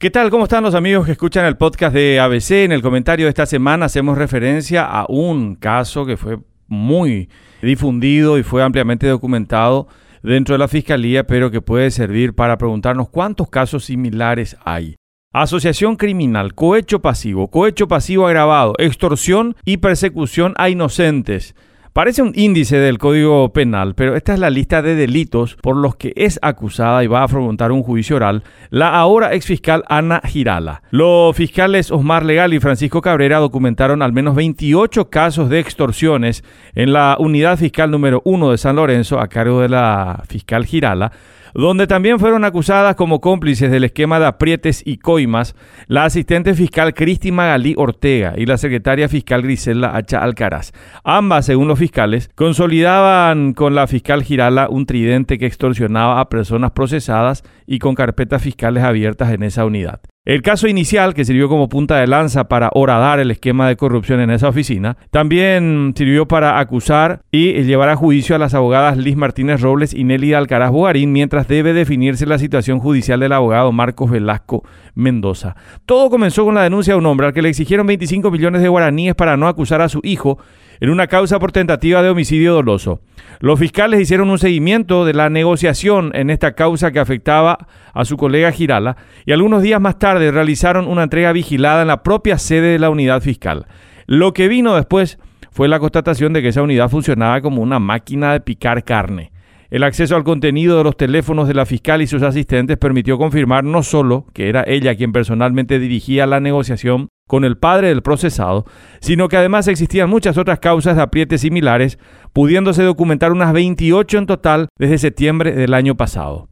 ¿Qué tal? ¿Cómo están los amigos que escuchan el podcast de ABC? En el comentario de esta semana hacemos referencia a un caso que fue muy difundido y fue ampliamente documentado dentro de la Fiscalía, pero que puede servir para preguntarnos cuántos casos similares hay. Asociación criminal, cohecho pasivo, cohecho pasivo agravado, extorsión y persecución a inocentes. Parece un índice del Código Penal, pero esta es la lista de delitos por los que es acusada y va a afrontar un juicio oral la ahora exfiscal Ana Girala. Los fiscales Osmar Legal y Francisco Cabrera documentaron al menos 28 casos de extorsiones en la unidad fiscal número 1 de San Lorenzo a cargo de la fiscal Girala donde también fueron acusadas como cómplices del esquema de aprietes y coimas la asistente fiscal Cristi Magalí Ortega y la secretaria fiscal Grisela Hacha Alcaraz. Ambas, según los fiscales, consolidaban con la fiscal Girala un tridente que extorsionaba a personas procesadas y con carpetas fiscales abiertas en esa unidad. El caso inicial, que sirvió como punta de lanza para horadar el esquema de corrupción en esa oficina, también sirvió para acusar y llevar a juicio a las abogadas Liz Martínez Robles y Nelly Alcaraz Bogarín, mientras debe definirse la situación judicial del abogado Marcos Velasco Mendoza. Todo comenzó con la denuncia de un hombre al que le exigieron 25 millones de guaraníes para no acusar a su hijo en una causa por tentativa de homicidio doloso. Los fiscales hicieron un seguimiento de la negociación en esta causa que afectaba a su colega Girala y algunos días más tarde realizaron una entrega vigilada en la propia sede de la unidad fiscal. Lo que vino después fue la constatación de que esa unidad funcionaba como una máquina de picar carne. El acceso al contenido de los teléfonos de la fiscal y sus asistentes permitió confirmar no solo que era ella quien personalmente dirigía la negociación con el padre del procesado, sino que además existían muchas otras causas de aprietes similares, pudiéndose documentar unas 28 en total desde septiembre del año pasado.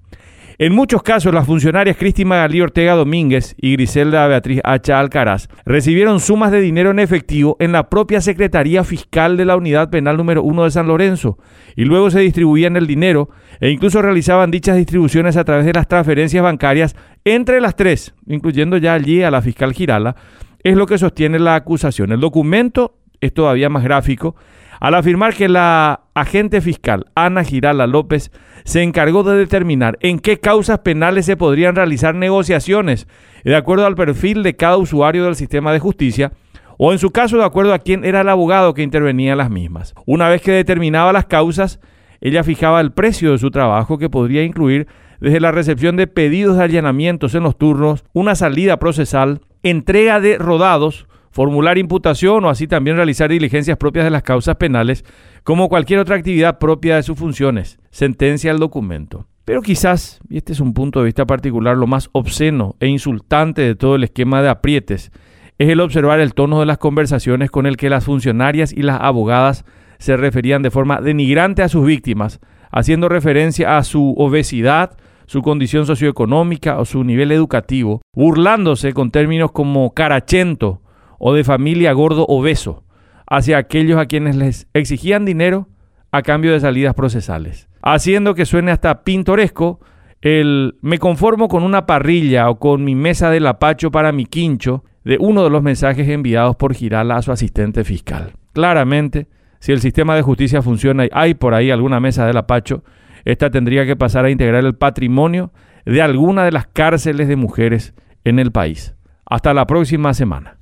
En muchos casos, las funcionarias Cristi Magalí Ortega Domínguez y Griselda Beatriz Hacha Alcaraz recibieron sumas de dinero en efectivo en la propia Secretaría Fiscal de la Unidad Penal número 1 de San Lorenzo, y luego se distribuían el dinero e incluso realizaban dichas distribuciones a través de las transferencias bancarias entre las tres, incluyendo ya allí a la fiscal Girala, es lo que sostiene la acusación. El documento es todavía más gráfico al afirmar que la agente fiscal Ana Girala López se encargó de determinar en qué causas penales se podrían realizar negociaciones de acuerdo al perfil de cada usuario del sistema de justicia o en su caso de acuerdo a quién era el abogado que intervenía en las mismas. Una vez que determinaba las causas, ella fijaba el precio de su trabajo que podría incluir desde la recepción de pedidos de allanamientos en los turnos, una salida procesal, entrega de rodados, formular imputación o así también realizar diligencias propias de las causas penales, como cualquier otra actividad propia de sus funciones, sentencia el documento. Pero quizás, y este es un punto de vista particular, lo más obsceno e insultante de todo el esquema de aprietes, es el observar el tono de las conversaciones con el que las funcionarias y las abogadas se referían de forma denigrante a sus víctimas, haciendo referencia a su obesidad, su condición socioeconómica o su nivel educativo, burlándose con términos como carachento, o de familia gordo obeso hacia aquellos a quienes les exigían dinero a cambio de salidas procesales, haciendo que suene hasta pintoresco el me conformo con una parrilla o con mi mesa de lapacho para mi quincho de uno de los mensajes enviados por Girala a su asistente fiscal. Claramente, si el sistema de justicia funciona y hay por ahí alguna mesa de lapacho, esta tendría que pasar a integrar el patrimonio de alguna de las cárceles de mujeres en el país. Hasta la próxima semana.